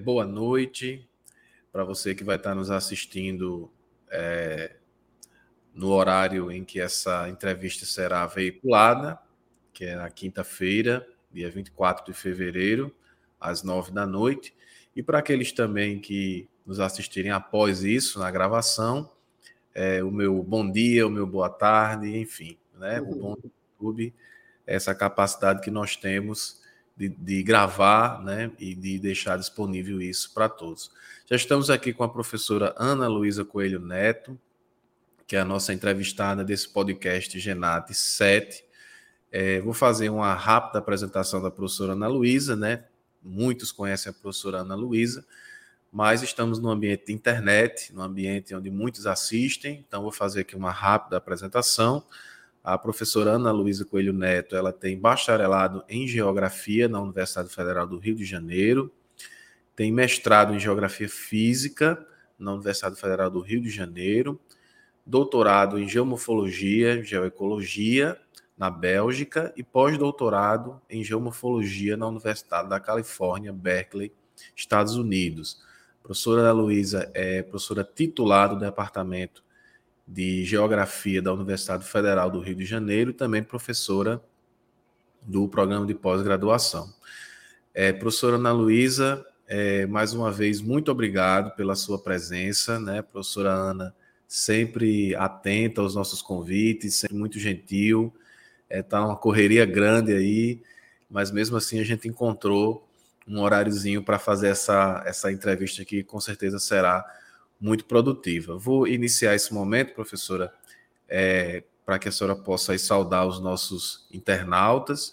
boa noite para você que vai estar nos assistindo é, no horário em que essa entrevista será veiculada, que é na quinta-feira, dia 24 de fevereiro, às nove da noite. E para aqueles também que nos assistirem após isso, na gravação, é, o meu bom dia, o meu boa tarde, enfim, né? O bom do YouTube, essa capacidade que nós temos de, de gravar né, e de deixar disponível isso para todos. Já estamos aqui com a professora Ana Luísa Coelho Neto, que é a nossa entrevistada desse podcast Genate 7. É, vou fazer uma rápida apresentação da professora Ana Luísa, né? Muitos conhecem a professora Ana Luísa, mas estamos no ambiente de internet, no ambiente onde muitos assistem, então vou fazer aqui uma rápida apresentação. A professora Ana Luísa Coelho Neto, ela tem bacharelado em Geografia na Universidade Federal do Rio de Janeiro, tem mestrado em Geografia Física na Universidade Federal do Rio de Janeiro, doutorado em Geomorfologia, Geoecologia na Bélgica e pós-doutorado em Geomorfologia na Universidade da Califórnia, Berkeley, Estados Unidos. A professora Ana Luísa é professora titular do Departamento de Geografia da Universidade Federal do Rio de Janeiro, também professora do programa de pós-graduação. É, professora Ana Luísa, é, mais uma vez, muito obrigado pela sua presença, né? Professora Ana, sempre atenta aos nossos convites, sempre muito gentil, está é, tá uma correria grande aí, mas mesmo assim a gente encontrou um horáriozinho para fazer essa, essa entrevista que com certeza será muito produtiva. Vou iniciar esse momento, professora, é, para que a senhora possa saudar os nossos internautas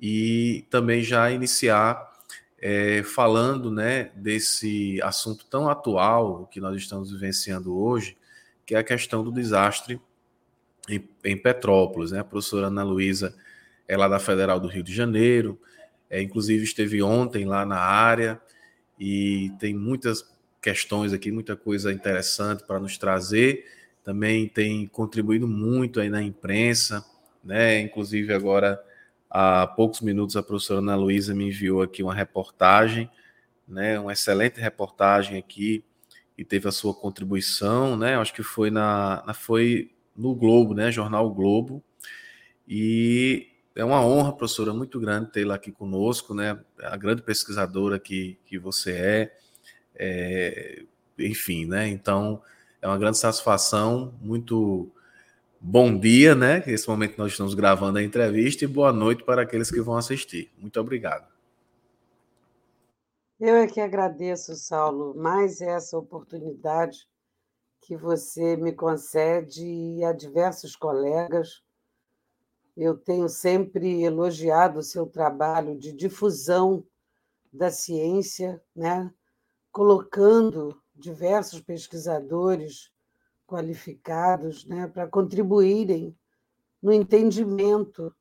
e também já iniciar é, falando né, desse assunto tão atual que nós estamos vivenciando hoje, que é a questão do desastre em, em Petrópolis. Né? A professora Ana Luísa é lá da Federal do Rio de Janeiro, é, inclusive esteve ontem lá na área e tem muitas questões aqui, muita coisa interessante para nos trazer. Também tem contribuído muito aí na imprensa, né? Inclusive agora há poucos minutos a professora Ana Luísa me enviou aqui uma reportagem, né? Uma excelente reportagem aqui e teve a sua contribuição, né? Acho que foi na, na foi no Globo, né? Jornal Globo. E é uma honra, professora, muito grande tê-la aqui conosco, né? A grande pesquisadora que, que você é é, enfim, né? Então é uma grande satisfação, muito bom dia, né? Nesse momento nós estamos gravando a entrevista e boa noite para aqueles que vão assistir. Muito obrigado. Eu é que agradeço, Saulo, mais essa oportunidade que você me concede e a diversos colegas. Eu tenho sempre elogiado o seu trabalho de difusão da ciência, né? Colocando diversos pesquisadores qualificados né, para contribuírem no entendimento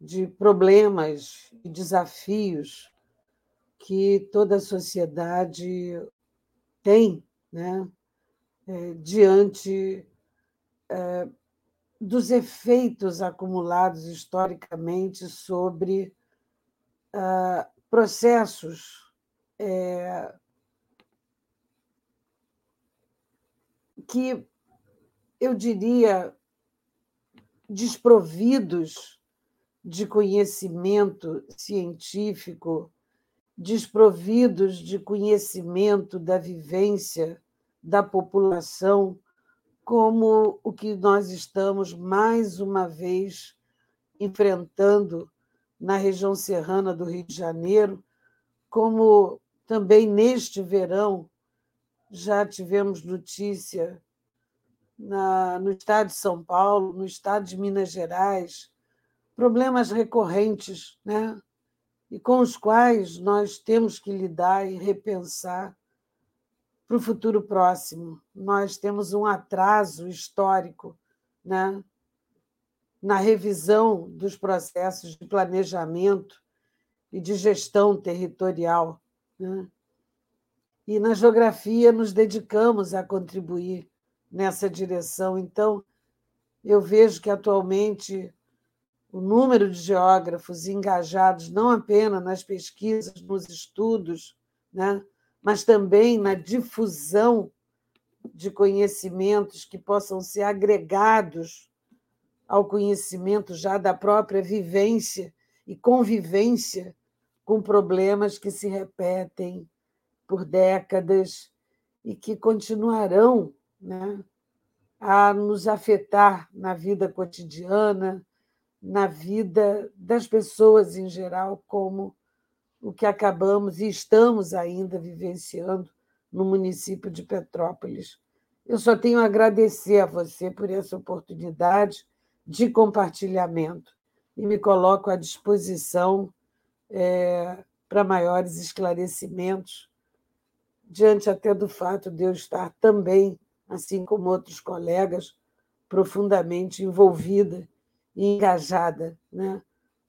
de problemas e desafios que toda a sociedade tem né, é, diante é, dos efeitos acumulados historicamente sobre ah, processos que eu diria desprovidos de conhecimento científico, desprovidos de conhecimento da vivência da população, como o que nós estamos mais uma vez enfrentando na região serrana do Rio de Janeiro, como também neste verão já tivemos notícia na, no estado de São Paulo, no estado de Minas Gerais, problemas recorrentes, né? e com os quais nós temos que lidar e repensar para o futuro próximo. Nós temos um atraso histórico né? na revisão dos processos de planejamento e de gestão territorial. Né? E na geografia nos dedicamos a contribuir nessa direção. Então, eu vejo que atualmente o número de geógrafos engajados não apenas nas pesquisas, nos estudos, né, mas também na difusão de conhecimentos que possam ser agregados ao conhecimento já da própria vivência e convivência com problemas que se repetem por décadas e que continuarão né, a nos afetar na vida cotidiana, na vida das pessoas em geral, como o que acabamos e estamos ainda vivenciando no município de Petrópolis. Eu só tenho a agradecer a você por essa oportunidade de compartilhamento e me coloco à disposição é, para maiores esclarecimentos, diante até do fato de eu estar também, assim como outros colegas, profundamente envolvida e engajada né,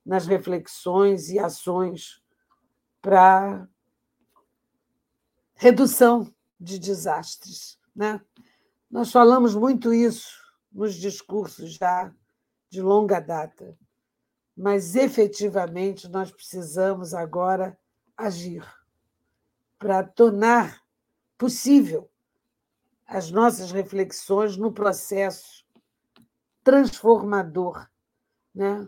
nas reflexões e ações para redução de desastres. Né? Nós falamos muito isso nos discursos já de longa data, mas efetivamente nós precisamos agora agir para tornar possível as nossas reflexões no processo transformador né,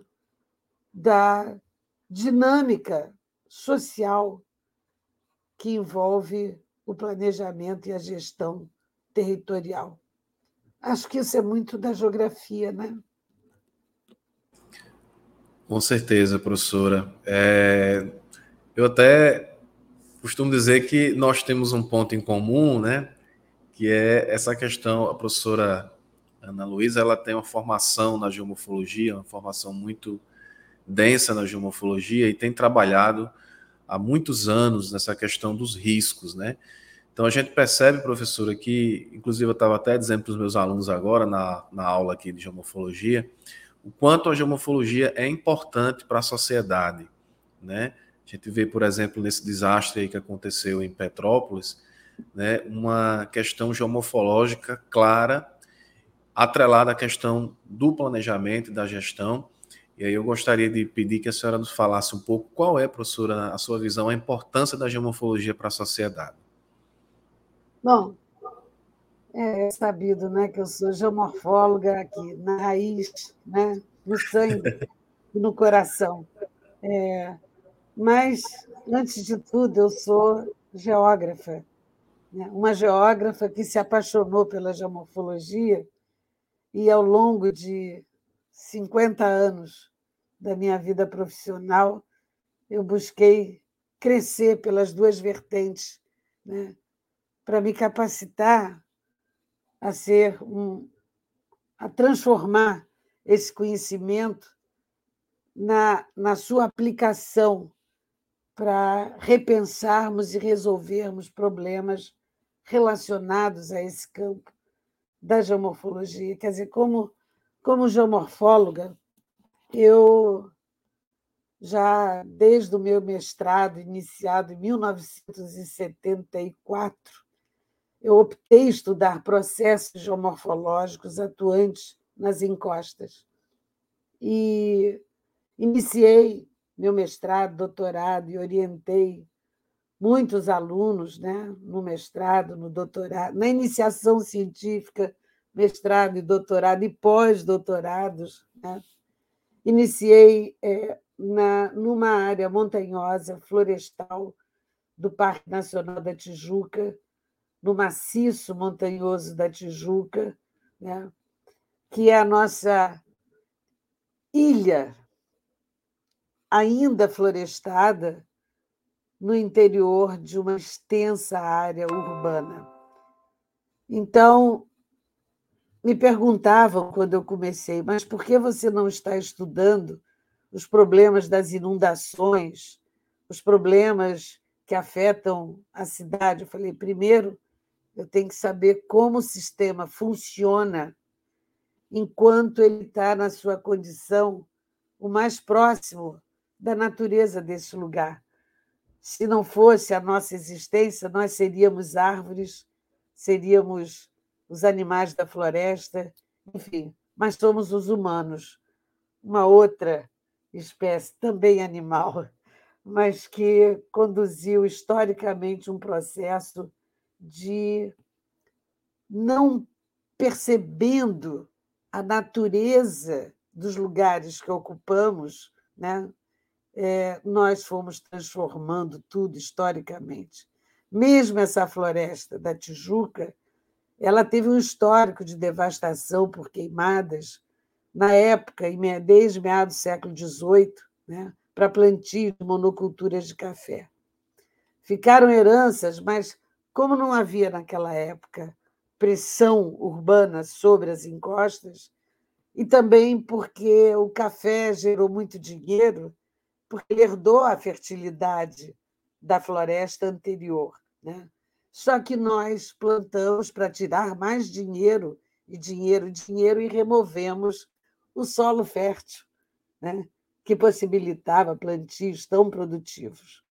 da dinâmica social que envolve o planejamento e a gestão territorial. Acho que isso é muito da geografia, né? Com certeza, professora. É, eu até costumo dizer que nós temos um ponto em comum, né? Que é essa questão. A professora Ana Luísa ela tem uma formação na geomorfologia, uma formação muito densa na geomorfologia e tem trabalhado há muitos anos nessa questão dos riscos, né? Então a gente percebe, professora, que, inclusive eu estava até dizendo para os meus alunos agora na, na aula aqui de geomorfologia, o quanto a geomorfologia é importante para a sociedade, né? A gente vê, por exemplo, nesse desastre que aconteceu em Petrópolis, né, uma questão geomorfológica clara, atrelada à questão do planejamento e da gestão, e aí eu gostaria de pedir que a senhora nos falasse um pouco qual é, professora, a sua visão, a importância da geomorfologia para a sociedade. Bom, é sabido né, que eu sou geomorfóloga aqui, na raiz, né, no sangue e no coração. É, mas, antes de tudo, eu sou geógrafa. Né, uma geógrafa que se apaixonou pela geomorfologia e, ao longo de 50 anos da minha vida profissional, eu busquei crescer pelas duas vertentes, né? para me capacitar a ser um, a transformar esse conhecimento na, na sua aplicação para repensarmos e resolvermos problemas relacionados a esse campo da geomorfologia. Quer dizer, como como geomorfóloga, eu já desde o meu mestrado, iniciado em 1974, eu optei estudar processos geomorfológicos atuantes nas encostas. E iniciei meu mestrado, doutorado e orientei muitos alunos né, no mestrado, no doutorado, na iniciação científica mestrado e doutorado e pós-doutorados. Né? Iniciei é, na, numa área montanhosa, florestal, do Parque Nacional da Tijuca, no maciço montanhoso da Tijuca, né? que é a nossa ilha ainda florestada no interior de uma extensa área urbana. Então, me perguntavam quando eu comecei, mas por que você não está estudando os problemas das inundações, os problemas que afetam a cidade? Eu falei, primeiro, eu tenho que saber como o sistema funciona enquanto ele está na sua condição o mais próximo da natureza desse lugar. Se não fosse a nossa existência, nós seríamos árvores, seríamos os animais da floresta, enfim, mas somos os humanos, uma outra espécie também animal, mas que conduziu historicamente um processo de não percebendo a natureza dos lugares que ocupamos, né? É, nós fomos transformando tudo historicamente. Mesmo essa floresta da Tijuca, ela teve um histórico de devastação por queimadas na época, desde meados do século XVIII, né, para plantio de monoculturas de café. Ficaram heranças, mas como não havia naquela época pressão urbana sobre as encostas, e também porque o café gerou muito dinheiro, porque ele herdou a fertilidade da floresta anterior. Né? Só que nós plantamos para tirar mais dinheiro, e dinheiro, dinheiro, e removemos o solo fértil, né? que possibilitava plantios tão produtivos.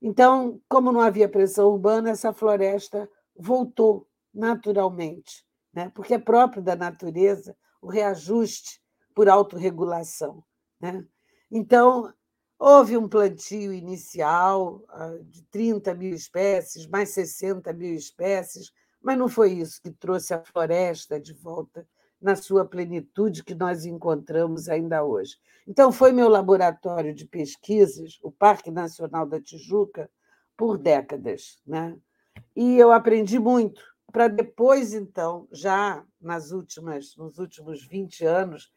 Então, como não havia pressão urbana, essa floresta voltou naturalmente, né? porque é próprio da natureza o reajuste por autorregulação. Né? Então, houve um plantio inicial ah, de 30 mil espécies, mais 60 mil espécies, mas não foi isso que trouxe a floresta de volta na sua plenitude que nós encontramos ainda hoje. Então, foi meu laboratório de pesquisas, o Parque Nacional da Tijuca, por décadas. Né? E eu aprendi muito para depois, então, já nas últimas, nos últimos 20 anos,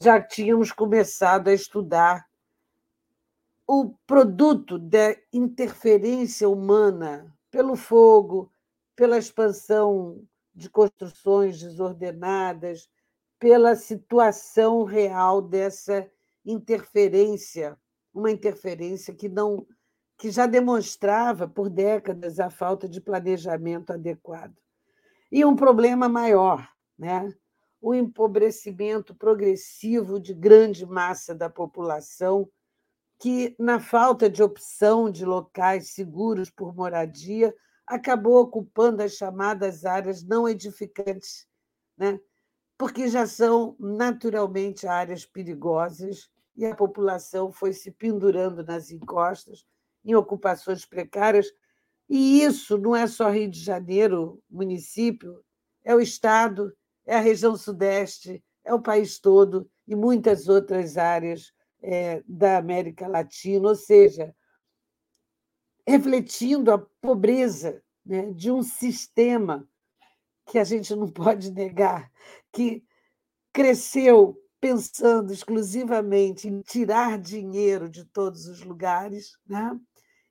já tínhamos começado a estudar o produto da interferência humana pelo fogo, pela expansão de construções desordenadas, pela situação real dessa interferência, uma interferência que não que já demonstrava por décadas a falta de planejamento adequado. E um problema maior, né? O empobrecimento progressivo de grande massa da população, que, na falta de opção de locais seguros por moradia, acabou ocupando as chamadas áreas não edificantes, né? porque já são naturalmente áreas perigosas e a população foi se pendurando nas encostas, em ocupações precárias, e isso não é só Rio de Janeiro, município, é o Estado, é a região Sudeste, é o país todo e muitas outras áreas é, da América Latina, ou seja, refletindo a pobreza né, de um sistema que a gente não pode negar, que cresceu pensando exclusivamente em tirar dinheiro de todos os lugares, né?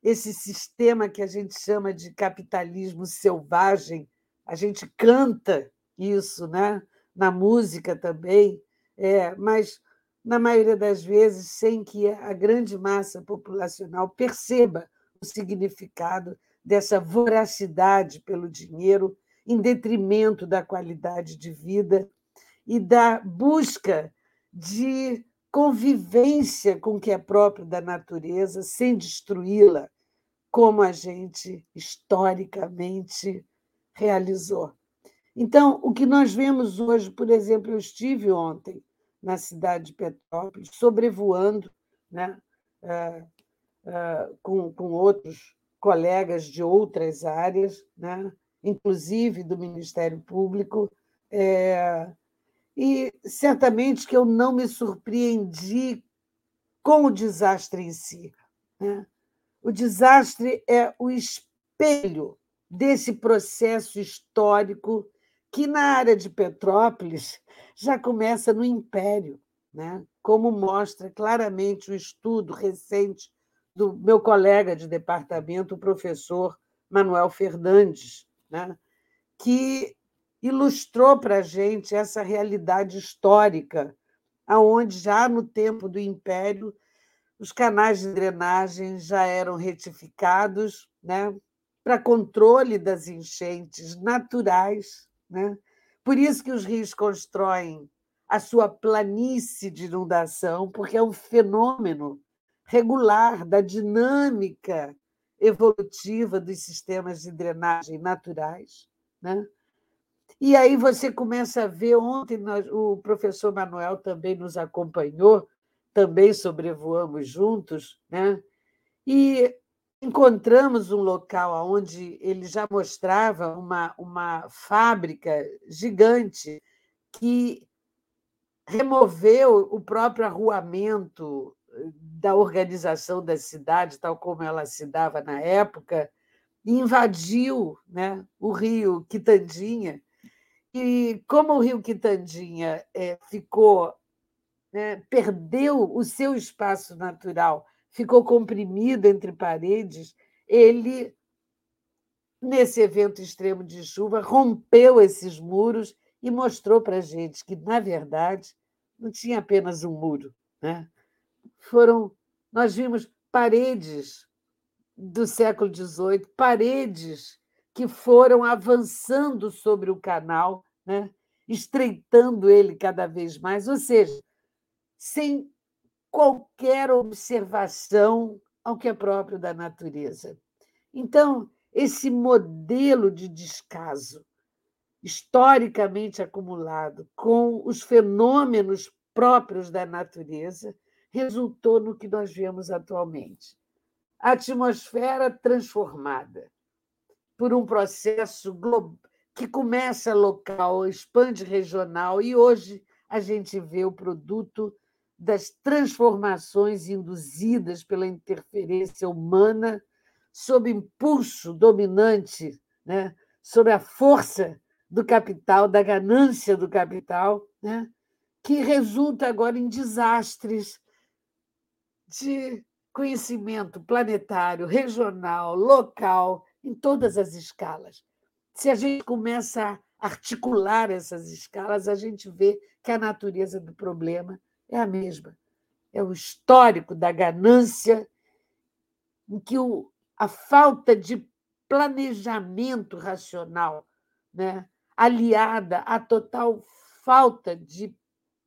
esse sistema que a gente chama de capitalismo selvagem, a gente canta isso né? na música também, é, mas, na maioria das vezes, sem que a grande massa populacional perceba o significado dessa voracidade pelo dinheiro em detrimento da qualidade de vida e da busca de convivência com o que é próprio da natureza, sem destruí-la, como a gente historicamente realizou. Então, o que nós vemos hoje, por exemplo, eu estive ontem na cidade de Petrópolis, sobrevoando, né, uh, uh, com, com outros colegas de outras áreas, né, inclusive do Ministério Público, é, e certamente que eu não me surpreendi com o desastre em si. Né? O desastre é o espelho desse processo histórico que, na área de Petrópolis, já começa no Império, né? como mostra claramente o estudo recente do meu colega de departamento, o professor Manuel Fernandes, né? que ilustrou para a gente essa realidade histórica, aonde já no tempo do Império os canais de drenagem já eram retificados né, para controle das enchentes naturais. Né? Por isso que os rios constroem a sua planície de inundação, porque é um fenômeno regular da dinâmica evolutiva dos sistemas de drenagem naturais. Né? E aí você começa a ver, ontem nós, o professor Manuel também nos acompanhou, também sobrevoamos juntos, né? E encontramos um local onde ele já mostrava uma, uma fábrica gigante que removeu o próprio arruamento eh, da organização da cidade, tal como ela se dava na época, e invadiu né, o rio Quitandinha. E como o rio Quitandinha é, ficou, né, perdeu o seu espaço natural, ficou comprimido entre paredes, ele, nesse evento extremo de chuva, rompeu esses muros e mostrou para a gente que, na verdade, não tinha apenas um muro. Né? Foram, nós vimos paredes do século XVIII, paredes que foram avançando sobre o canal, né? estreitando ele cada vez mais, ou seja, sem qualquer observação ao que é próprio da natureza. Então, esse modelo de descaso historicamente acumulado com os fenômenos próprios da natureza resultou no que nós vemos atualmente. A atmosfera transformada por um processo que começa local, expande regional, e hoje a gente vê o produto das transformações induzidas pela interferência humana sob impulso dominante, né? sob a força do capital, da ganância do capital, né? que resulta agora em desastres de conhecimento planetário, regional, local, em todas as escalas. Se a gente começa a articular essas escalas, a gente vê que a natureza do problema é a mesma. É o histórico da ganância, em que o, a falta de planejamento racional, né, aliada à total falta de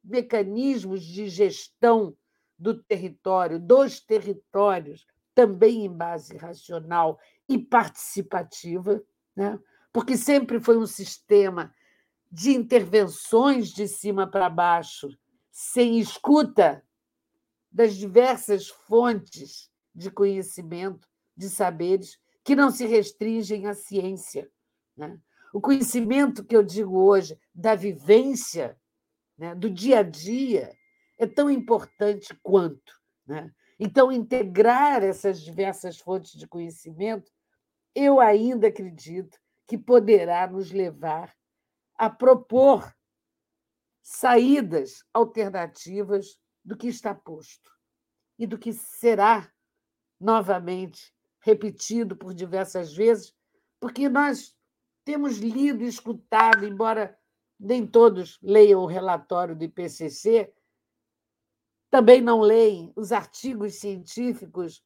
mecanismos de gestão do território, dos territórios, também em base racional e participativa, né? porque sempre foi um sistema de intervenções de cima para baixo, sem escuta das diversas fontes de conhecimento, de saberes, que não se restringem à ciência. Né? O conhecimento que eu digo hoje da vivência, né, do dia a dia, é tão importante quanto. Né? Então, integrar essas diversas fontes de conhecimento, eu ainda acredito que poderá nos levar a propor saídas alternativas do que está posto e do que será novamente repetido por diversas vezes, porque nós temos lido e escutado, embora nem todos leiam o relatório do IPCC, também não leem os artigos científicos.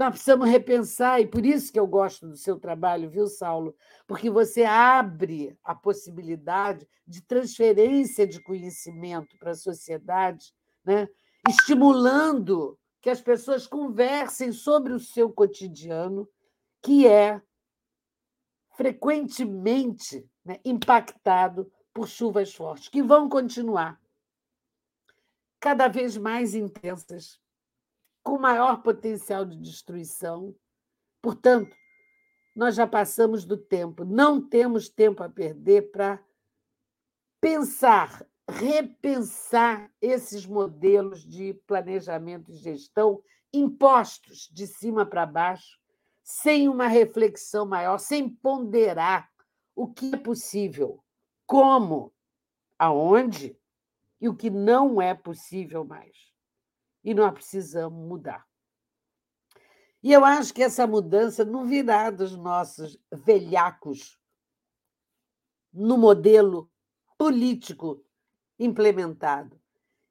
Nós precisamos repensar, e por isso que eu gosto do seu trabalho, viu, Saulo? Porque você abre a possibilidade de transferência de conhecimento para a sociedade, né? estimulando que as pessoas conversem sobre o seu cotidiano, que é frequentemente né, impactado por chuvas fortes, que vão continuar cada vez mais intensas, com maior potencial de destruição. Portanto, nós já passamos do tempo, não temos tempo a perder para pensar, repensar esses modelos de planejamento e gestão impostos de cima para baixo sem uma reflexão maior, sem ponderar o que é possível, como, aonde e o que não é possível mais. E nós precisamos mudar. E eu acho que essa mudança não virá dos nossos velhacos no modelo político implementado,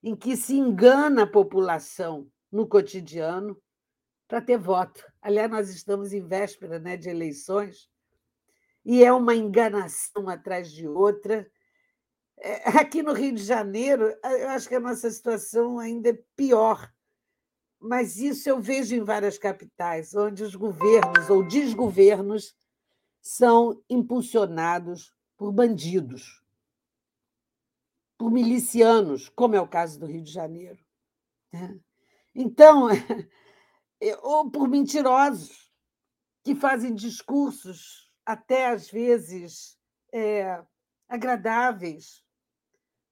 em que se engana a população no cotidiano para ter voto. Aliás, nós estamos em véspera né, de eleições e é uma enganação atrás de outra. É, aqui no Rio de Janeiro, eu acho que a nossa situação ainda é pior, mas isso eu vejo em várias capitais, onde os governos ou desgovernos são impulsionados por bandidos, por milicianos, como é o caso do Rio de Janeiro. Né. Então, eh, ou por mentirosos, que fazem discursos até às vezes é, agradáveis,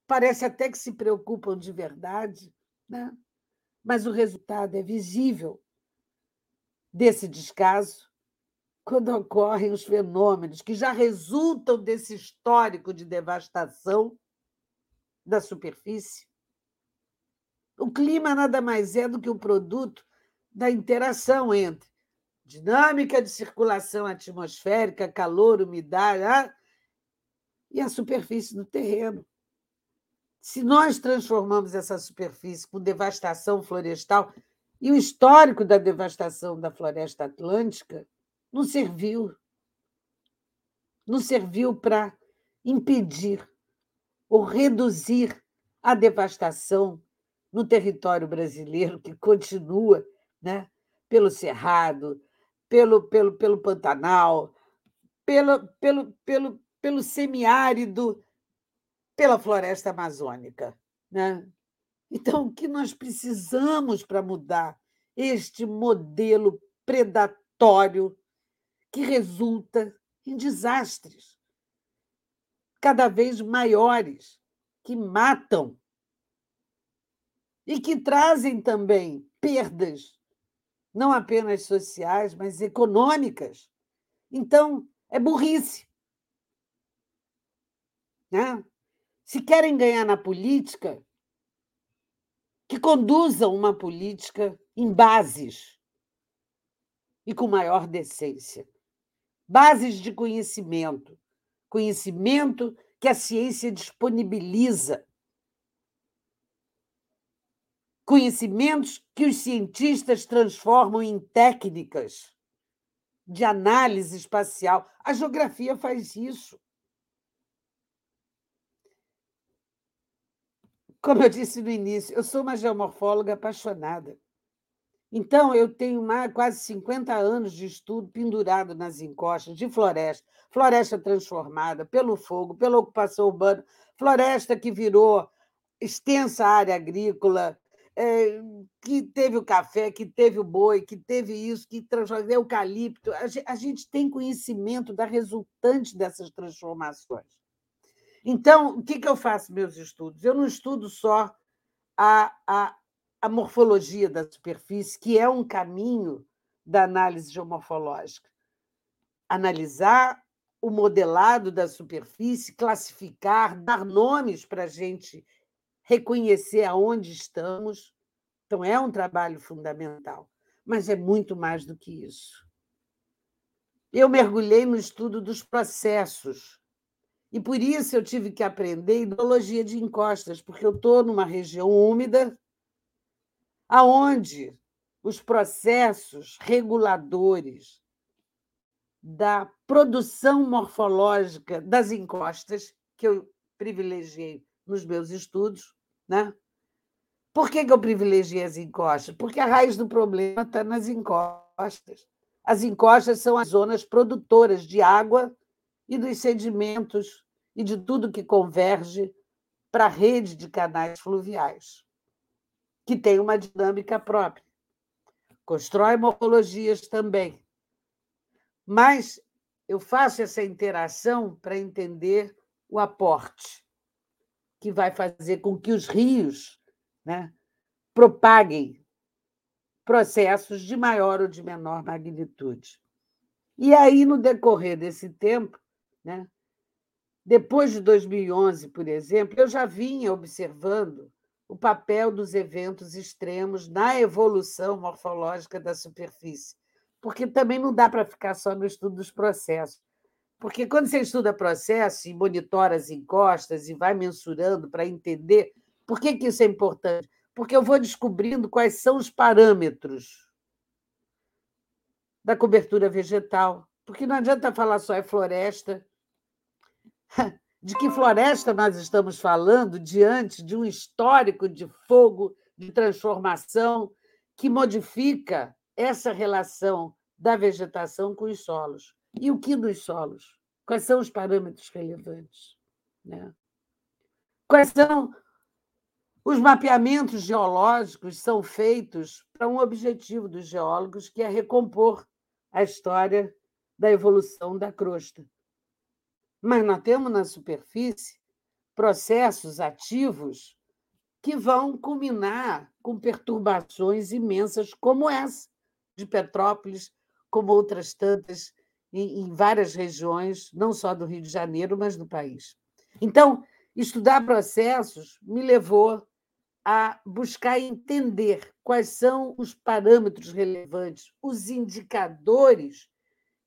parece até que se preocupam de verdade, né? mas o resultado é visível desse descaso quando ocorrem os fenômenos que já resultam desse histórico de devastação da superfície. O clima nada mais é do que o produto da interação entre dinâmica de circulação atmosférica, calor, umidade ah, e a superfície do terreno. Se nós transformamos essa superfície com devastação florestal, e o histórico da devastação da floresta atlântica não serviu. Não serviu para impedir ou reduzir a devastação no território brasileiro, que continua né, pelo Cerrado, pelo, pelo, pelo Pantanal, pelo, pelo, pelo, pelo semiárido pela floresta amazônica. Né? Então, o que nós precisamos para mudar este modelo predatório que resulta em desastres cada vez maiores, que matam e que trazem também perdas, não apenas sociais, mas econômicas. Então, é burrice. Né? Se querem ganhar na política, que conduzam uma política em bases e com maior decência. Bases de conhecimento. Conhecimento que a ciência disponibiliza. Conhecimentos que os cientistas transformam em técnicas de análise espacial. A geografia faz isso. Como eu disse no início, eu sou uma geomorfóloga apaixonada. Então, eu tenho mais, quase 50 anos de estudo pendurado nas encostas de floresta, floresta transformada pelo fogo, pela ocupação urbana, floresta que virou extensa área agrícola, é, que teve o café, que teve o boi, que teve isso, que transformou eucalipto. A gente tem conhecimento da resultante dessas transformações. Então, o que, que eu faço meus estudos? Eu não estudo só a, a, a morfologia da superfície, que é um caminho da análise geomorfológica. Analisar o modelado da superfície, classificar, dar nomes para a gente reconhecer aonde estamos. Então, é um trabalho fundamental, mas é muito mais do que isso. Eu mergulhei no estudo dos processos e por isso eu tive que aprender hidrologia de encostas, porque eu estou numa região úmida, aonde os processos reguladores da produção morfológica das encostas, que eu privilegiei nos meus estudos, né? Por que, que eu privilegiei as encostas? Porque a raiz do problema está nas encostas. As encostas são as zonas produtoras de água e dos sedimentos e de tudo que converge para a rede de canais fluviais, que tem uma dinâmica própria. Constrói morfologias também. Mas eu faço essa interação para entender o aporte, que vai fazer com que os rios né, propaguem processos de maior ou de menor magnitude. E aí, no decorrer desse tempo, né? Depois de 2011, por exemplo, eu já vinha observando o papel dos eventos extremos na evolução morfológica da superfície, porque também não dá para ficar só no estudo dos processos. Porque quando você estuda processo e monitora as encostas e vai mensurando para entender por que, que isso é importante, porque eu vou descobrindo quais são os parâmetros da cobertura vegetal. Porque não adianta falar só é floresta, de que floresta nós estamos falando diante de um histórico de fogo, de transformação, que modifica essa relação da vegetação com os solos. E o que dos solos? Quais são os parâmetros relevantes? Né? Quais são Os mapeamentos geológicos são feitos para um objetivo dos geólogos, que é recompor a história da evolução da crosta. Mas nós temos na superfície processos ativos que vão culminar com perturbações imensas, como essa de Petrópolis, como outras tantas em, várias regiões, não só do Rio de Janeiro, mas do país. Então, estudar processos me levou a buscar entender quais são os parâmetros relevantes, os indicadores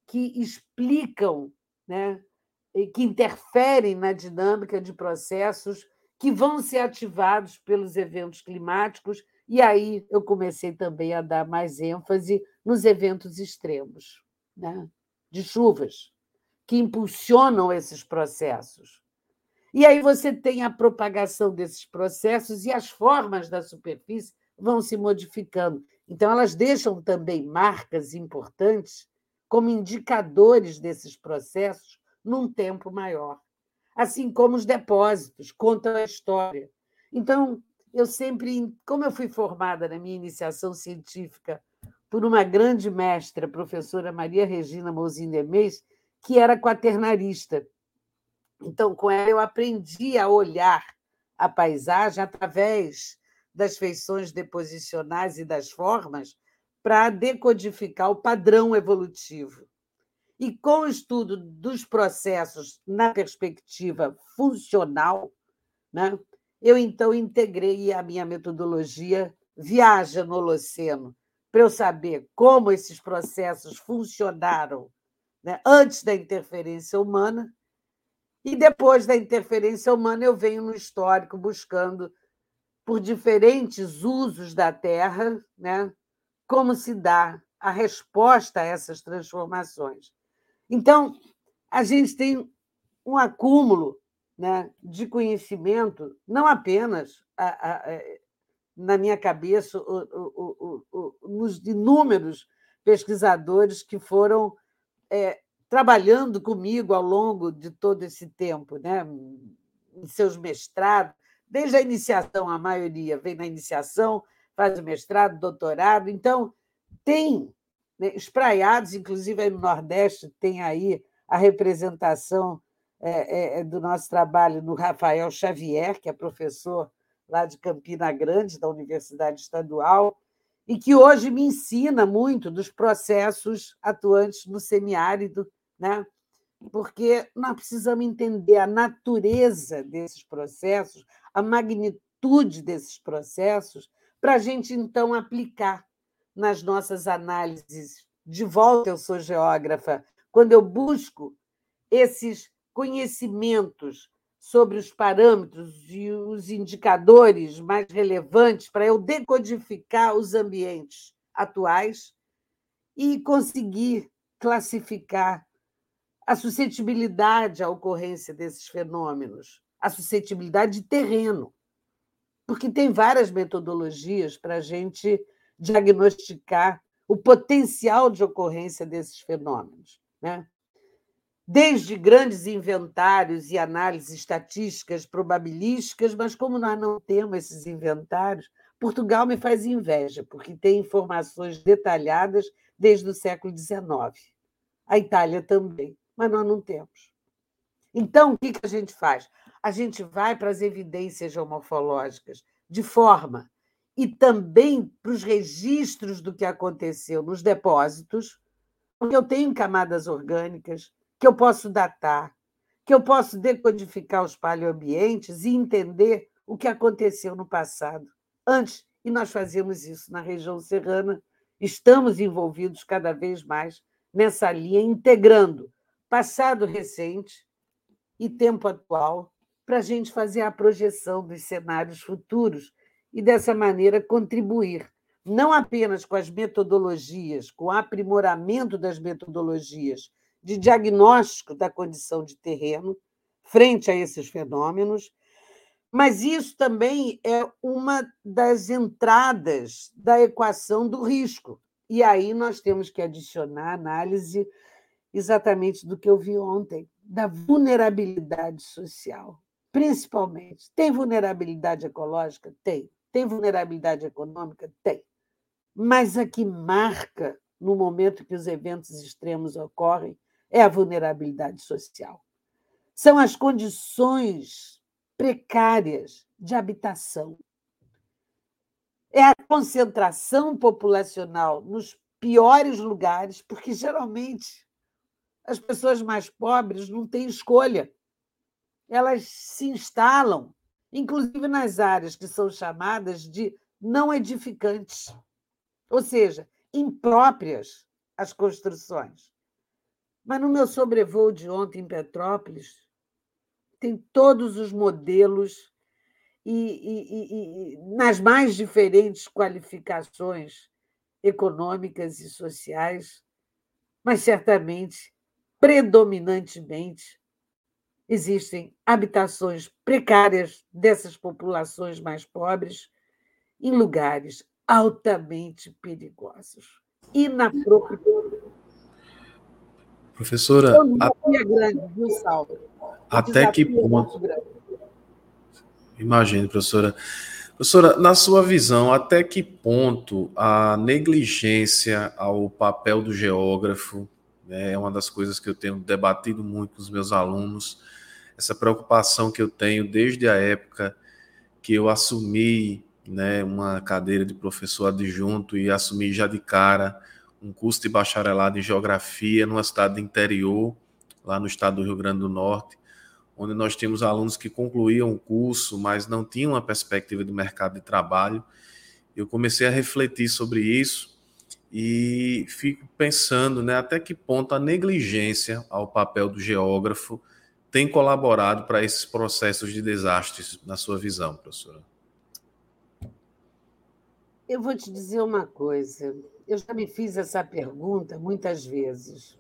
que explicam, né, que interferem na dinâmica de processos que vão ser ativados pelos eventos climáticos, e aí eu comecei também a dar mais ênfase nos eventos extremos, né? de chuvas, que impulsionam esses processos. E aí você tem a propagação desses processos e as formas da superfície vão se modificando. Então, elas deixam também marcas importantes como indicadores desses processos num tempo maior assim como os depósitos, contam a história. Então, eu sempre, como eu fui formada na minha iniciação científica por uma grande mestra, professora Maria Regina Mouzinho Demes, que era quaternarista. Então, com ela, eu aprendi a olhar a paisagem através das feições deposicionais e das formas para decodificar o padrão evolutivo. E com o estudo dos processos na perspectiva funcional, né, eu então integrei a minha metodologia Viaja no Holoceno, para eu saber como esses processos funcionaram né, antes da interferência humana, e depois da interferência humana eu venho no histórico buscando por diferentes usos da Terra, né, como se dá a resposta a essas transformações. Então, a gente tem um acúmulo né, de conhecimento, não apenas a, a, a, é, na minha cabeça, o, o, o, nos inúmeros pesquisadores que foram é, trabalhando comigo ao longo de todo esse tempo, né, em seus mestrados, desde a iniciação, a maioria vem na iniciação, faz o mestrado, doutorado, então tem né, espraiados, inclusive aí no Nordeste tem aí a representação é, é, do nosso trabalho no Rafael Xavier, que é professor lá de Campina Grande, da Universidade Estadual, e que hoje me ensina muito dos processos atuantes no semiárido, né? porque nós precisamos entender a natureza desses processos, a magnitude desses processos, para a gente, então, aplicar nas nossas análises. De volta, eu sou geógrafa. Quando eu busco esses conhecimentos sobre os parâmetros e os indicadores mais relevantes para eu decodificar os ambientes atuais e conseguir classificar a suscetibilidade à ocorrência desses fenômenos, a suscetibilidade de terreno, porque tem várias metodologias para a gente diagnosticar o potencial de ocorrência desses fenômenos. Né? Desde grandes inventários e análises estatísticas, probabilísticas, mas como nós não temos esses inventários, Portugal me faz inveja, porque tem informações detalhadas desde o século XIX. A Itália também, mas nós não temos. Então, o que a gente faz? A gente vai para as evidências geomorfológicas de forma e também para os registros do que aconteceu nos depósitos, porque eu tenho camadas orgânicas que eu posso datar, que eu posso decodificar os paleoambientes e entender o que aconteceu no passado. Antes, e nós fazemos isso na região serrana, estamos envolvidos cada vez mais nessa linha, integrando passado recente e tempo atual, para a gente fazer a projeção dos cenários futuros e, dessa maneira, contribuir não apenas com as metodologias, com o aprimoramento das metodologias de diagnóstico da condição de terreno frente a esses fenômenos, mas isso também é uma das entradas da equação do risco. E aí nós temos que adicionar análise exatamente do que eu vi ontem, da vulnerabilidade social. principalmente. Tem vulnerabilidade ecológica? Tem. Tem vulnerabilidade econômica? Tem. Mas a que marca no momento que os eventos extremos ocorrem é a vulnerabilidade social. São as condições precárias de habitação. É a concentração populacional nos piores lugares, porque geralmente as pessoas mais pobres não têm escolha. Elas se instalam, inclusive nas áreas que são chamadas de não edificantes, ou seja, impróprias às construções. Mas no meu sobrevoo de ontem em Petrópolis, tem todos os modelos e, e, e, nas mais diferentes qualificações econômicas e sociais, mas certamente, predominantemente, existem habitações precárias dessas populações mais pobres em lugares altamente perigosos, inapropriados. Professora, a... grande, viu? Até que é ponto? Imagine, professora. Professora, na sua visão, até que ponto a negligência ao papel do geógrafo né, é uma das coisas que eu tenho debatido muito com os meus alunos, essa preocupação que eu tenho desde a época que eu assumi né, uma cadeira de professor adjunto e assumi já de cara um curso de bacharelado em geografia numa cidade do interior, lá no estado do Rio Grande do Norte onde nós tínhamos alunos que concluíam o curso, mas não tinham uma perspectiva de mercado de trabalho. Eu comecei a refletir sobre isso e fico pensando né, até que ponto a negligência ao papel do geógrafo tem colaborado para esses processos de desastres, na sua visão, professora. Eu vou te dizer uma coisa. Eu já me fiz essa pergunta muitas vezes.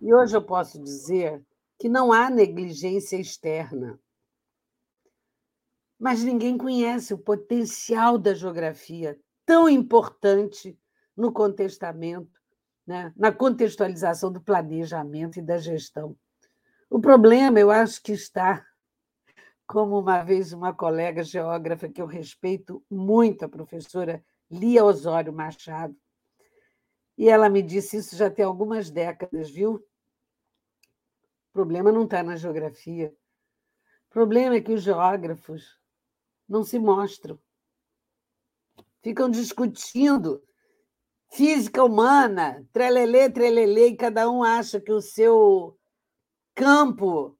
E hoje eu posso dizer que não há negligência externa. Mas ninguém conhece o potencial da geografia, tão importante no contestamento, né? na contextualização do planejamento e da gestão. O problema, eu acho que está, como uma vez uma colega geógrafa que eu respeito muito, a professora Lia Osório Machado, e ela me disse isso já tem algumas décadas, viu? problema não está na geografia. O problema é que os geógrafos não se mostram. Ficam discutindo física humana, trelelê, trelelê, e cada um acha que o seu campo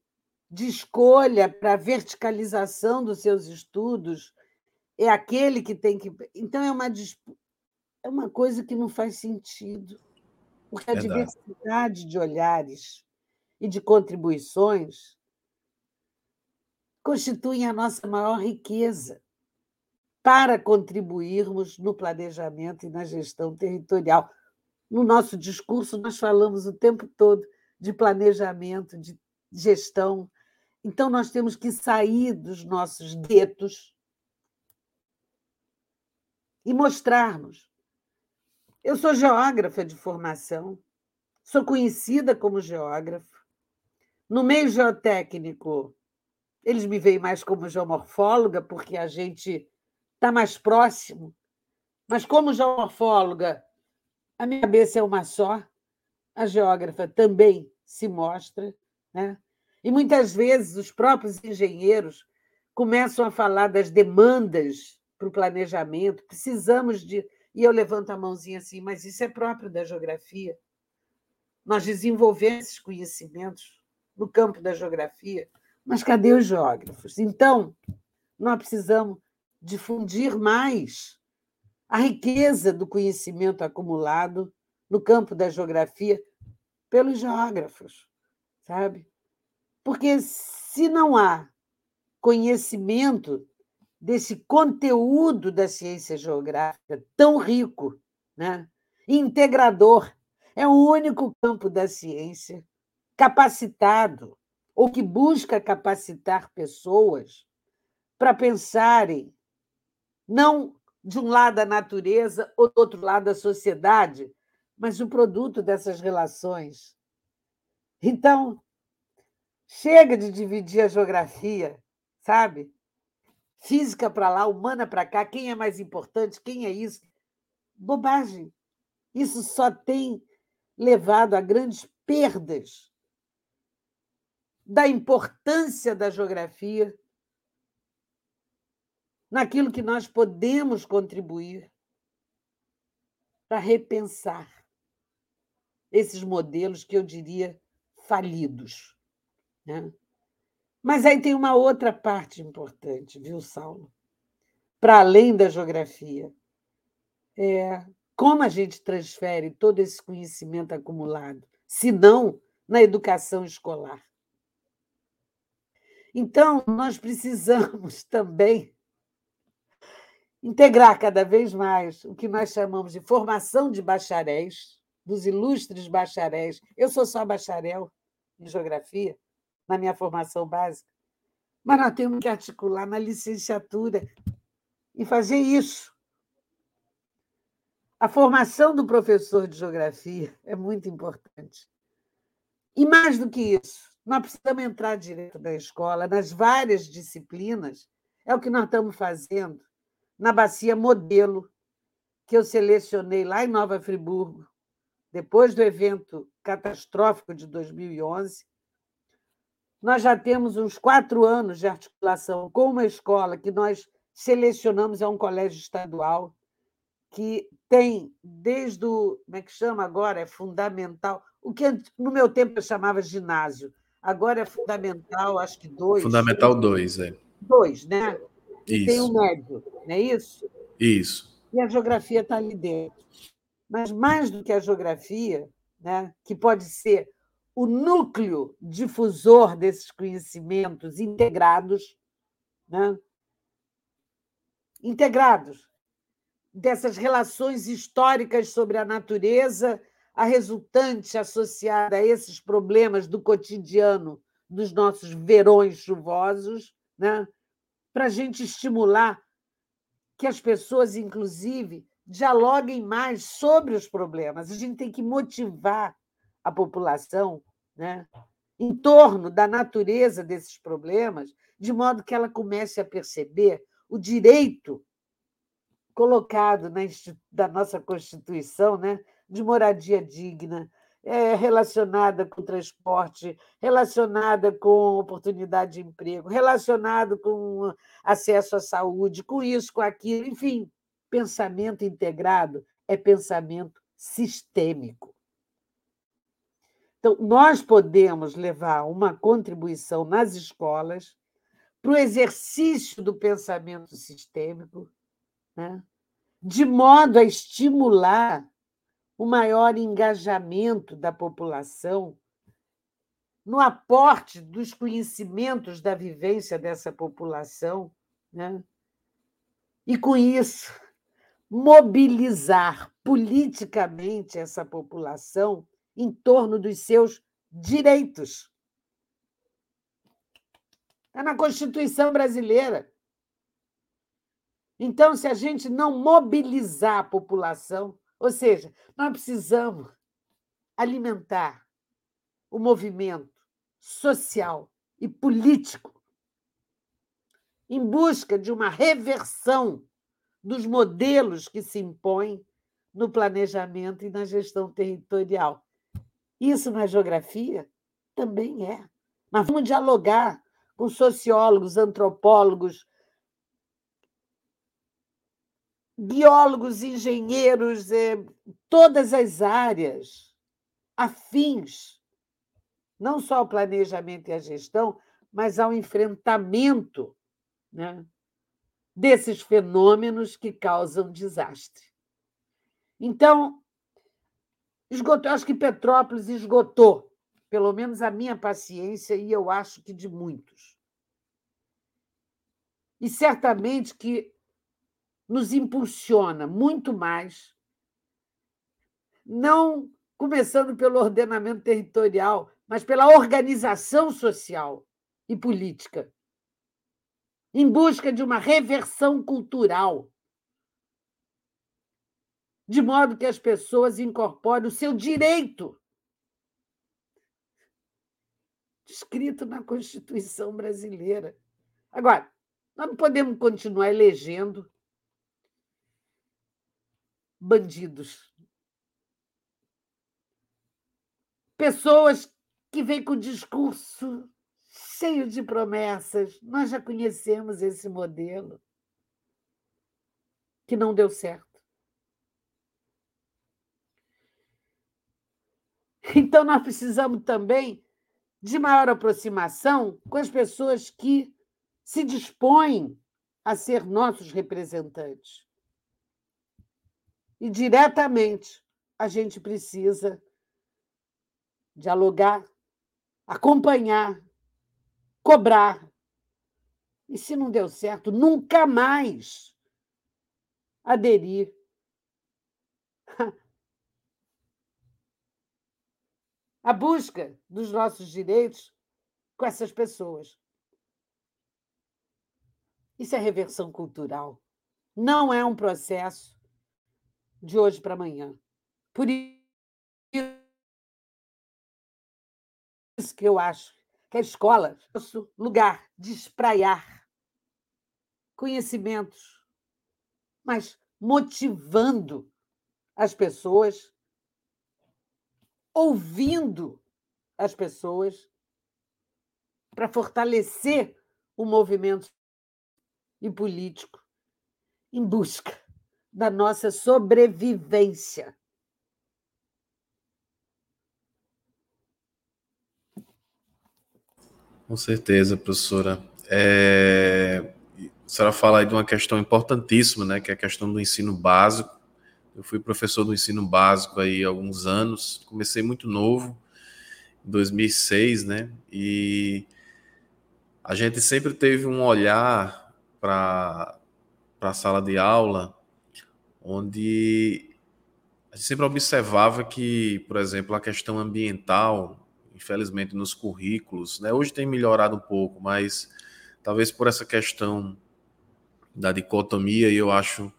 de escolha para a verticalização dos seus estudos é aquele que tem que. Então, é uma, é uma coisa que não faz sentido, porque a Verdade. diversidade de olhares e de contribuições constituem a nossa maior riqueza para contribuirmos no planejamento e na gestão territorial. No nosso discurso, nós falamos o tempo todo de planejamento, de gestão. Então, nós temos que sair dos nossos guetos e mostrarmos. Eu sou geógrafa de formação, sou conhecida como geógrafa, no meio geotécnico, eles me veem mais como geomorfóloga, porque a gente está mais próximo. Mas, como geomorfóloga, a minha cabeça é uma só, a geógrafa também se mostra. Né? E muitas vezes os próprios engenheiros começam a falar das demandas para o planejamento, precisamos de. E eu levanto a mãozinha assim, mas isso é próprio da geografia. Nós desenvolvemos esses conhecimentos no campo da geografia, mas cadê os geógrafos? Então, nós precisamos difundir mais a riqueza do conhecimento acumulado no campo da geografia pelos geógrafos, sabe? Porque se não há conhecimento desse conteúdo da ciência geográfica tão rico, né? integrador, é o único campo da ciência capacitado ou que busca capacitar pessoas para pensarem não de um lado a natureza ou do outro lado a sociedade, mas o produto dessas relações. Então, chega de dividir a geografia, sabe? Física para lá, humana para cá, quem é mais importante, quem é isso? Bobagem. Isso só tem levado a grandes perdas da importância da geografia naquilo que nós podemos contribuir para repensar esses modelos que eu diria falidos. Né? Mas aí tem uma outra parte importante, viu, Saulo? Para além da geografia. É como a gente transfere todo esse conhecimento acumulado, se não na educação escolar. Então, nós precisamos também integrar cada vez mais o que nós chamamos de formação de bacharéis, dos ilustres bacharéis. Eu sou só bacharel em geografia, na minha formação básica, mas nós temos que articular na licenciatura e fazer isso. A formação do professor de geografia é muito importante. E mais do que isso, nós precisamos entrar direto na escola, nas várias disciplinas. É o que nós estamos fazendo na bacia modelo, que eu selecionei lá em Nova Friburgo, depois do evento catastrófico de 2011. Nós já temos uns quatro anos de articulação com uma escola que nós selecionamos, é um colégio estadual, que tem desde o. Como é que chama agora? É fundamental. O que no meu tempo eu chamava ginásio. Agora é fundamental, acho que dois. Fundamental dois, é. Dois, né? Isso. Tem o médio, não é isso? Isso. E a geografia está ali dentro. Mas mais do que a geografia, né, que pode ser o núcleo difusor desses conhecimentos integrados, né, integrados, dessas relações históricas sobre a natureza, a resultante associada a esses problemas do cotidiano dos nossos verões chuvosos, né? para a gente estimular que as pessoas, inclusive, dialoguem mais sobre os problemas. A gente tem que motivar a população né, em torno da natureza desses problemas, de modo que ela comece a perceber o direito colocado na, da nossa Constituição né, de moradia digna, é, relacionada com transporte, relacionada com oportunidade de emprego, relacionado com acesso à saúde, com isso, com aquilo, enfim, pensamento integrado é pensamento sistêmico. Então, nós podemos levar uma contribuição nas escolas para o exercício do pensamento sistêmico, né? de modo a estimular o maior engajamento da população no aporte dos conhecimentos da vivência dessa população, né? e, com isso, mobilizar politicamente essa população em torno dos seus direitos. Está na Constituição brasileira. Então, se a gente não mobilizar a população, ou seja, nós precisamos alimentar o movimento social e político em busca de uma reversão dos modelos que se impõem no planejamento e na gestão territorial. Isso na geografia também é. Mas vamos dialogar com sociólogos, antropólogos, biólogos, engenheiros, é, todas as áreas afins, não só ao planejamento e à gestão, mas ao enfrentamento né, desses fenômenos que causam desastre. Então, esgotou, acho que Petrópolis esgotou, pelo menos a minha paciência, e eu acho que de muitos. E certamente que nos impulsiona muito mais, não começando pelo ordenamento territorial, mas pela organização social e política, em busca de uma reversão cultural, de modo que as pessoas incorporem o seu direito, escrito na Constituição brasileira Agora, nós não podemos continuar elegendo bandidos. Pessoas que vêm com discurso cheio de promessas. Nós já conhecemos esse modelo que não deu certo. Então, nós precisamos também de maior aproximação com as pessoas que se dispõem a ser nossos representantes. E diretamente a gente precisa dialogar, acompanhar, cobrar. E se não deu certo, nunca mais aderir a busca dos nossos direitos com essas pessoas. Isso é reversão cultural. Não é um processo de hoje para amanhã. Por isso que eu acho que a escola é o lugar de espraiar conhecimentos, mas motivando as pessoas ouvindo as pessoas para fortalecer o movimento e político em busca da nossa sobrevivência. Com certeza, professora. É... A senhora fala aí de uma questão importantíssima, né, que é a questão do ensino básico. Eu fui professor do ensino básico aí há alguns anos, comecei muito novo, em 2006, né? E a gente sempre teve um olhar para a sala de aula, onde a gente sempre observava que, por exemplo, a questão ambiental, infelizmente nos currículos, né? Hoje tem melhorado um pouco, mas talvez por essa questão da dicotomia, e eu acho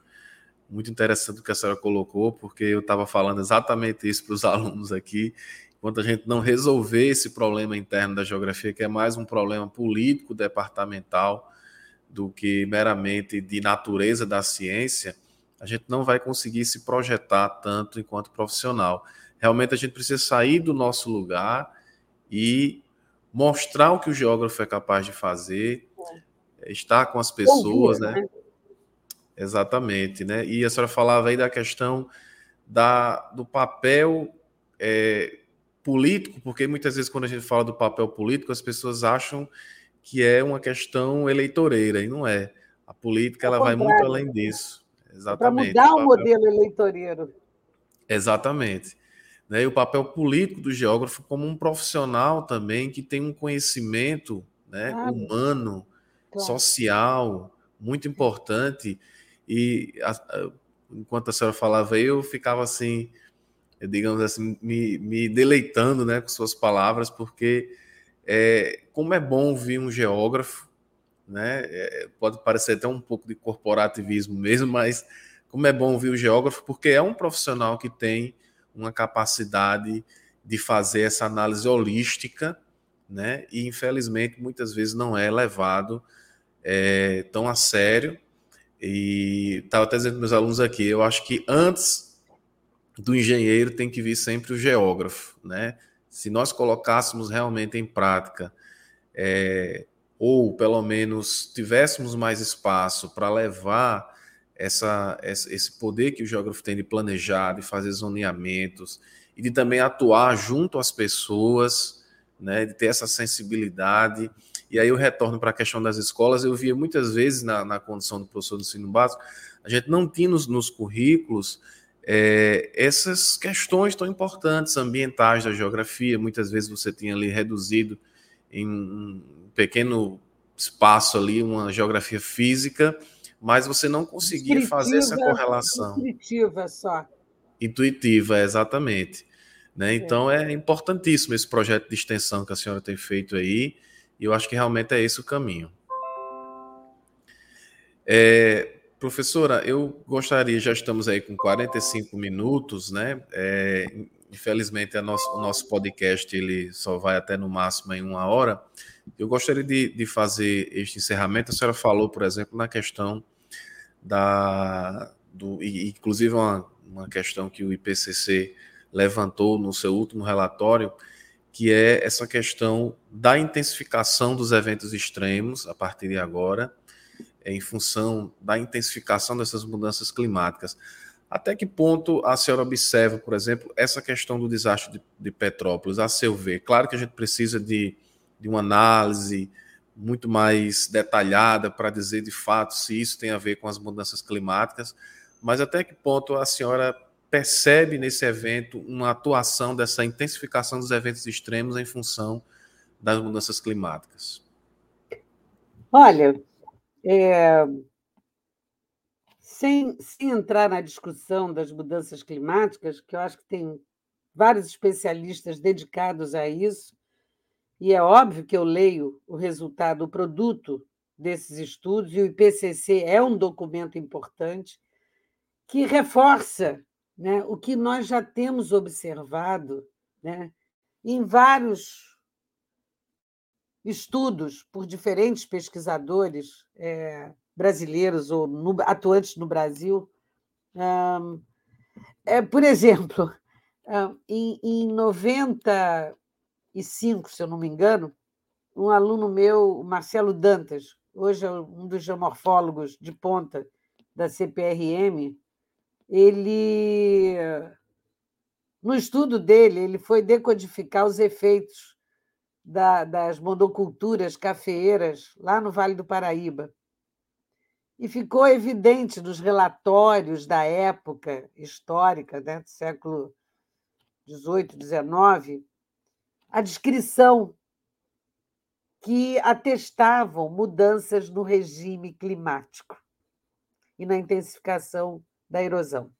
muito interessante o que a senhora colocou, porque eu estava falando exatamente isso para os alunos aqui. Enquanto a gente não resolver esse problema interno da geografia, que é mais um problema político departamental do que meramente de natureza da ciência, a gente não vai conseguir se projetar tanto enquanto profissional. Realmente a gente precisa sair do nosso lugar e mostrar o que o geógrafo é capaz de fazer, é. estar com as pessoas, né? né? Exatamente, né? E a senhora falava aí da questão da, do papel é, político, porque muitas vezes quando a gente fala do papel político, as pessoas acham que é uma questão eleitoreira, e não é. A política ela vai muito além disso. Exatamente. Para mudar o, o modelo eleitoreiro. Exatamente. Né? E o papel político do geógrafo como um profissional também que tem um conhecimento né, humano, claro. social, muito importante e a, a, enquanto a senhora falava, eu ficava assim, digamos assim, me, me deleitando né, com suas palavras, porque é, como é bom ouvir um geógrafo, né? É, pode parecer até um pouco de corporativismo mesmo, mas como é bom ouvir o geógrafo, porque é um profissional que tem uma capacidade de fazer essa análise holística, né? E infelizmente muitas vezes não é levado é, tão a sério e estava até dizendo meus alunos aqui, eu acho que antes do engenheiro tem que vir sempre o geógrafo, né? Se nós colocássemos realmente em prática, é, ou pelo menos tivéssemos mais espaço para levar essa, esse poder que o geógrafo tem de planejar, de fazer zoneamentos e de também atuar junto às pessoas, né, de ter essa sensibilidade e aí eu retorno para a questão das escolas, eu via muitas vezes na, na condição do professor do ensino básico, a gente não tinha nos, nos currículos é, essas questões tão importantes ambientais da geografia. Muitas vezes você tinha ali reduzido em um pequeno espaço ali uma geografia física, mas você não conseguia fazer essa correlação. Intuitiva só. Intuitiva, exatamente. Né? Então é. é importantíssimo esse projeto de extensão que a senhora tem feito aí. E eu acho que realmente é esse o caminho. É, professora, eu gostaria, já estamos aí com 45 minutos, né? É, infelizmente, nosso, o nosso podcast ele só vai até no máximo em uma hora. Eu gostaria de, de fazer este encerramento. A senhora falou, por exemplo, na questão da. Do, e, inclusive, uma, uma questão que o IPCC levantou no seu último relatório, que é essa questão da intensificação dos eventos extremos a partir de agora, em função da intensificação dessas mudanças climáticas. Até que ponto a senhora observa, por exemplo, essa questão do desastre de, de Petrópolis, a seu ver? Claro que a gente precisa de, de uma análise muito mais detalhada para dizer de fato se isso tem a ver com as mudanças climáticas, mas até que ponto a senhora percebe nesse evento uma atuação dessa intensificação dos eventos extremos em função das mudanças climáticas? Olha, é, sem, sem entrar na discussão das mudanças climáticas, que eu acho que tem vários especialistas dedicados a isso, e é óbvio que eu leio o resultado, o produto desses estudos, e o IPCC é um documento importante que reforça né, o que nós já temos observado né, em vários estudos por diferentes pesquisadores é, brasileiros ou no, atuantes no Brasil. é, por exemplo, em, em 95, se eu não me engano, um aluno meu, Marcelo Dantas, hoje é um dos geomorfólogos de ponta da CPRM, ele, no estudo dele, ele foi decodificar os efeitos da, das monoculturas cafeeiras lá no Vale do Paraíba. E ficou evidente nos relatórios da época histórica, né, do século XVIII, XIX, a descrição que atestavam mudanças no regime climático e na intensificação da erosão.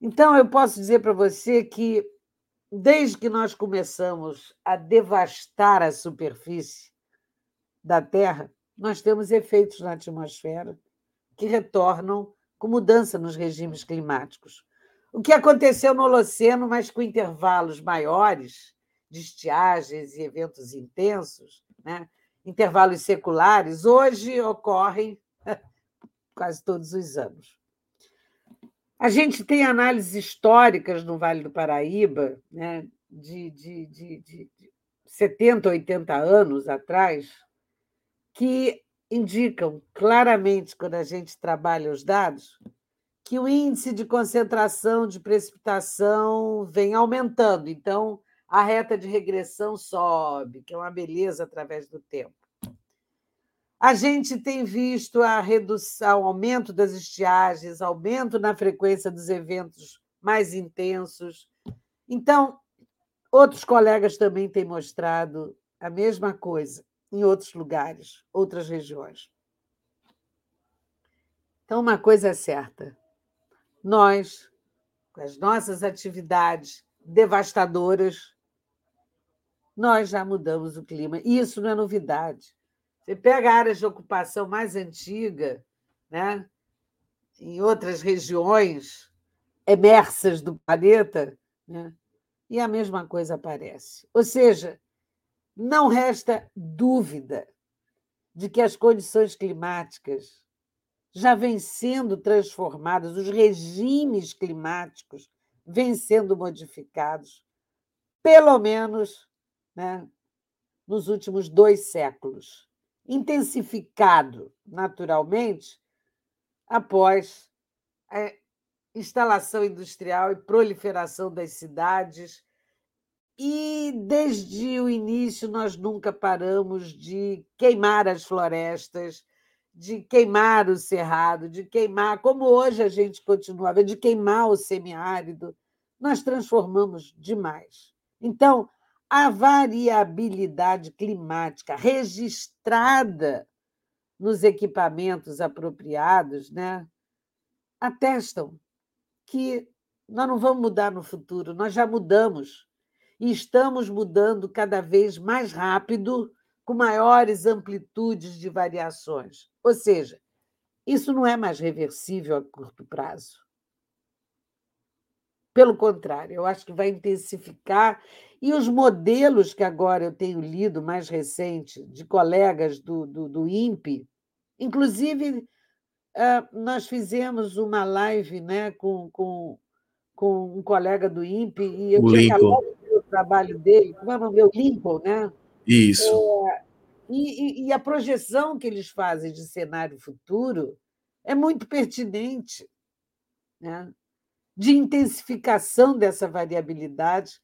Então, eu posso dizer para você que, desde que nós começamos a devastar a superfície da Terra, nós temos efeitos na atmosfera que retornam com mudança nos regimes climáticos. O que aconteceu no Holoceno, mas com intervalos maiores de estiagens e eventos intensos, né? intervalos seculares, hoje ocorrem quase todos os anos. A gente tem análises históricas no Vale do Paraíba, né, de, de, de, de 70, 80 anos atrás, que indicam claramente, quando a gente trabalha os dados, que o índice de concentração de precipitação vem aumentando. Então, a reta de regressão sobe, que é uma beleza através do tempo. A gente tem visto a redução, aumento das estiagens, aumento na frequência dos eventos mais intensos. Então, outros colegas também têm mostrado a mesma coisa em outros lugares, outras regiões. Então, uma coisa é certa: nós, com as nossas atividades devastadoras, nós já mudamos o clima. E isso não é novidade. Você pega áreas de ocupação mais antiga, né? em outras regiões emersas do planeta, né? e a mesma coisa aparece. Ou seja, não resta dúvida de que as condições climáticas já vêm sendo transformadas, os regimes climáticos vêm sendo modificados, pelo menos né, nos últimos dois séculos intensificado naturalmente após a instalação industrial e proliferação das cidades. E desde o início nós nunca paramos de queimar as florestas, de queimar o cerrado, de queimar, como hoje a gente continuava, de queimar o semiárido. Nós transformamos demais. Então, a variabilidade climática registrada nos equipamentos apropriados né, atestam que nós não vamos mudar no futuro, nós já mudamos e estamos mudando cada vez mais rápido, com maiores amplitudes de variações. Ou seja, isso não é mais reversível a curto prazo. Pelo contrário, eu acho que vai intensificar. E os modelos que agora eu tenho lido, mais recente, de colegas do, do, do INPE, inclusive nós fizemos uma live né, com, com, com um colega do INPE, e eu o tinha acabado o trabalho dele, como é o nome? O Lincoln, né? Isso. É, e, e, a projeção que eles fazem de cenário futuro é muito pertinente, né? de intensificação dessa variabilidade,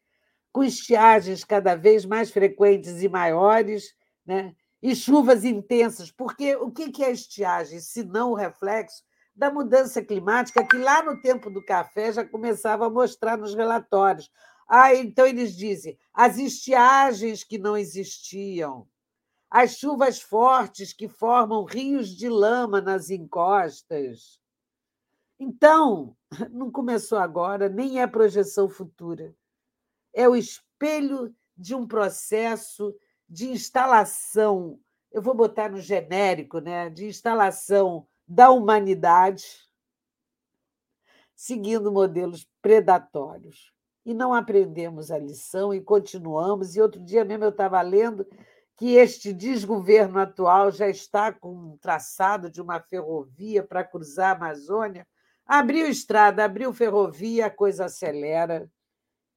com estiagens cada vez mais frequentes e maiores, né? e chuvas intensas, porque o que é estiagem, se não o reflexo da mudança climática, que lá no tempo do café já começava a mostrar nos relatórios. Ah, então eles dizem as estiagens que não existiam, as chuvas fortes que formam rios de lama nas encostas. Então, não começou agora, nem é projeção futura. É o espelho de um processo de instalação, eu vou botar no genérico, né, de instalação da humanidade, seguindo modelos predatórios. E não aprendemos a lição e continuamos. E outro dia mesmo eu estava lendo que este desgoverno atual já está com um traçado de uma ferrovia para cruzar a Amazônia. Abriu estrada, abriu ferrovia, a coisa acelera.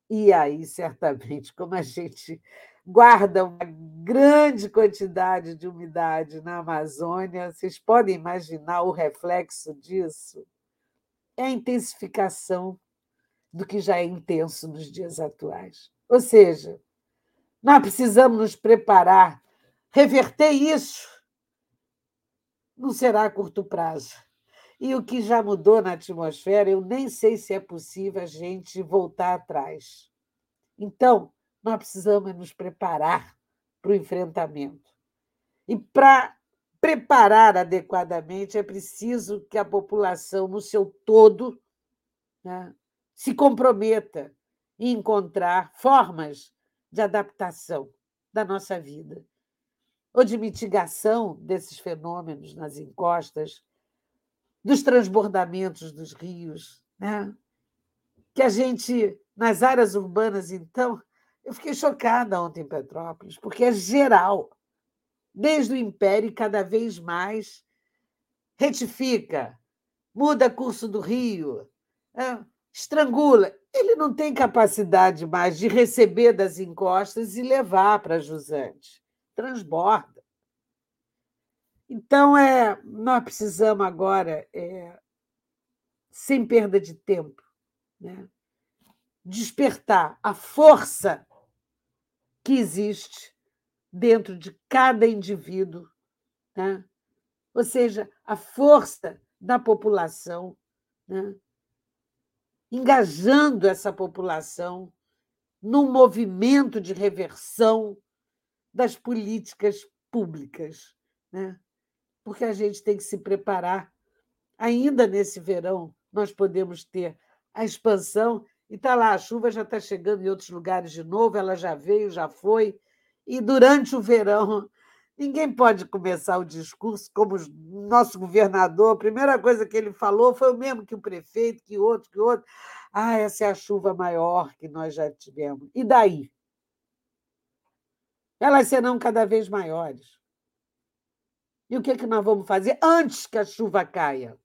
E aí, certamente, como a gente guarda uma grande quantidade de umidade na Amazônia. Vocês podem imaginar o reflexo disso? É a intensificação do que já é intenso nos dias atuais. Ou seja, nós precisamos nos preparar. Reverter isso não será a curto prazo. E o que já mudou na atmosfera, eu nem sei se é possível a gente voltar atrás. Então, nós precisamos nos preparar para o enfrentamento. E para preparar adequadamente, é preciso que a população, no seu todo, né, se comprometa em encontrar formas de adaptação da nossa vida, ou de mitigação desses fenômenos nas encostas, dos transbordamentos dos rios, né? que a gente, nas áreas urbanas, então, eu fiquei chocada ontem em Petrópolis, porque é geral. Desde o Império, cada vez mais retifica, muda curso do rio, é, estrangula. Ele não tem capacidade mais de receber das encostas e levar para jusante. Transborda. Então, é, nós precisamos agora, é, sem perda de tempo, né, despertar a força que existe dentro de cada indivíduo, né? ou seja, a força da população, né? Engajando essa população num movimento de reversão das políticas públicas, né? porque a gente tem que se preparar. Ainda nesse verão, nós podemos ter a expansão e está lá, a chuva já está chegando em outros lugares de novo, ela já veio, já foi. E durante o verão, ninguém pode começar o discurso como o nosso governador. A primeira coisa que ele falou foi o mesmo que o prefeito, que outro, que outro. Ah, essa é a chuva maior que nós já tivemos. E daí? Elas serão cada vez maiores. E o que, é que nós vamos fazer antes que a chuva caia?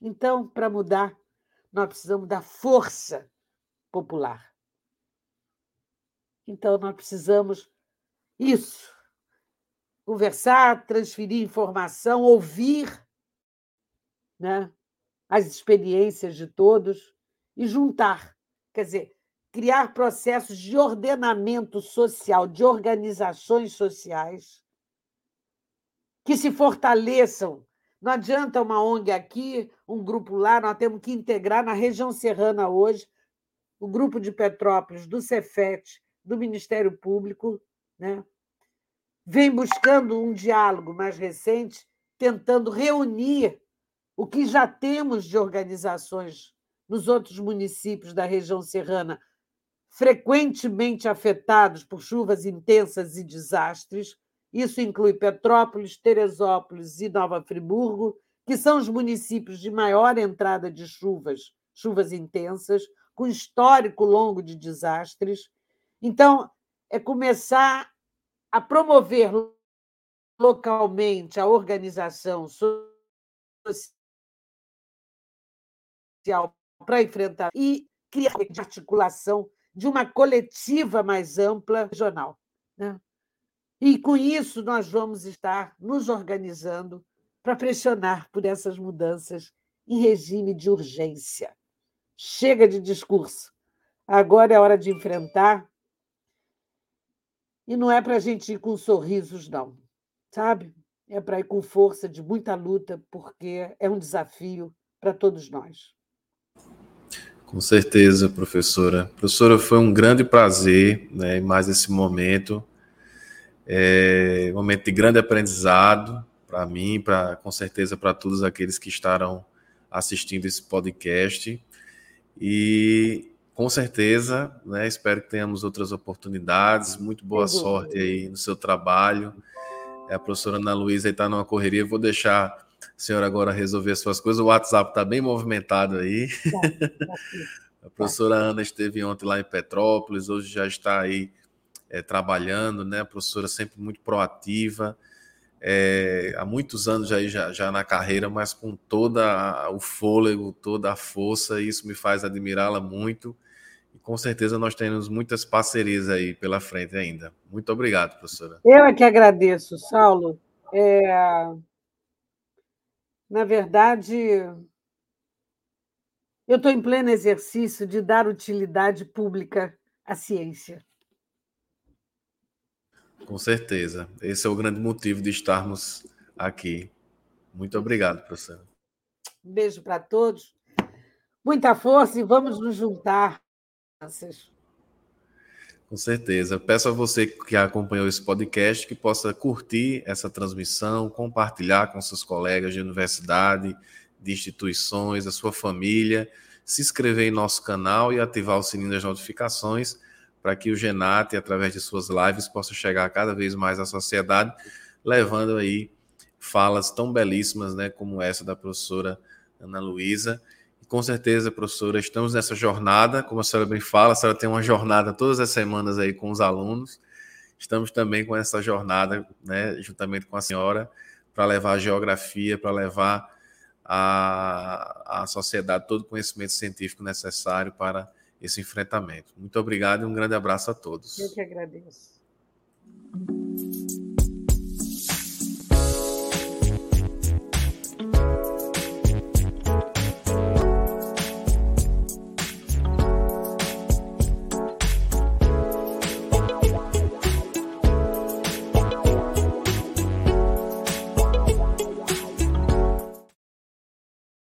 Então, para mudar, nós precisamos da força popular. Então, nós precisamos isso. Conversar, transferir informação, ouvir né, as experiências de todos e juntar. Quer dizer, criar processos de ordenamento social, de organizações sociais que se fortaleçam não adianta uma ONG aqui, um grupo lá, nós temos que integrar na região serrana hoje o grupo de Petrópolis, do Cefet, do Ministério Público, né? vem buscando um diálogo mais recente, tentando reunir o que já temos de organizações nos outros municípios da região serrana, frequentemente afetados por chuvas intensas e desastres, isso inclui Petrópolis, Teresópolis e Nova Friburgo, que são os municípios de maior entrada de chuvas chuvas intensas, com histórico longo de desastres. Então, é começar a promover localmente a organização social para enfrentar e criar de articulação de uma coletiva mais ampla regional. Né? E com isso nós vamos estar nos organizando para pressionar por essas mudanças em regime de urgência. Chega de discurso. Agora é hora de enfrentar. E não é para a gente ir com sorrisos, não, sabe? É para ir com força de muita luta, porque é um desafio para todos nós. Com certeza, professora. Professora, foi um grande prazer, né, mais esse momento, é um momento de grande aprendizado para mim, para com certeza para todos aqueles que estarão assistindo esse podcast. E com certeza, né, espero que tenhamos outras oportunidades. Muito boa sorte aí no seu trabalho. É, a professora Ana Luísa está numa correria. Vou deixar a senhora agora resolver suas coisas. O WhatsApp está bem movimentado aí. Tá, tá a professora Ana esteve ontem lá em Petrópolis, hoje já está aí é, trabalhando, né? A professora sempre muito proativa é, há muitos anos já, já, já, na carreira, mas com toda o fôlego, toda a força, e isso me faz admirá-la muito. E com certeza nós temos muitas parcerias aí pela frente ainda. Muito obrigado, professora. Eu é que agradeço, Saulo. É... Na verdade, eu estou em pleno exercício de dar utilidade pública à ciência. Com certeza. Esse é o grande motivo de estarmos aqui. Muito obrigado, professor. Um beijo para todos. Muita força e vamos nos juntar. Com certeza. Peço a você que acompanhou esse podcast que possa curtir essa transmissão, compartilhar com seus colegas de universidade, de instituições, a sua família, se inscrever em nosso canal e ativar o sininho das notificações para que o Genate, através de suas lives, possa chegar cada vez mais à sociedade, levando aí falas tão belíssimas, né, como essa da professora Ana Luísa. Com certeza, professora, estamos nessa jornada, como a senhora bem fala, a senhora tem uma jornada todas as semanas aí com os alunos. Estamos também com essa jornada, né, juntamente com a senhora, para levar a geografia, para levar a, a sociedade todo o conhecimento científico necessário para esse enfrentamento. Muito obrigado e um grande abraço a todos. Eu que agradeço.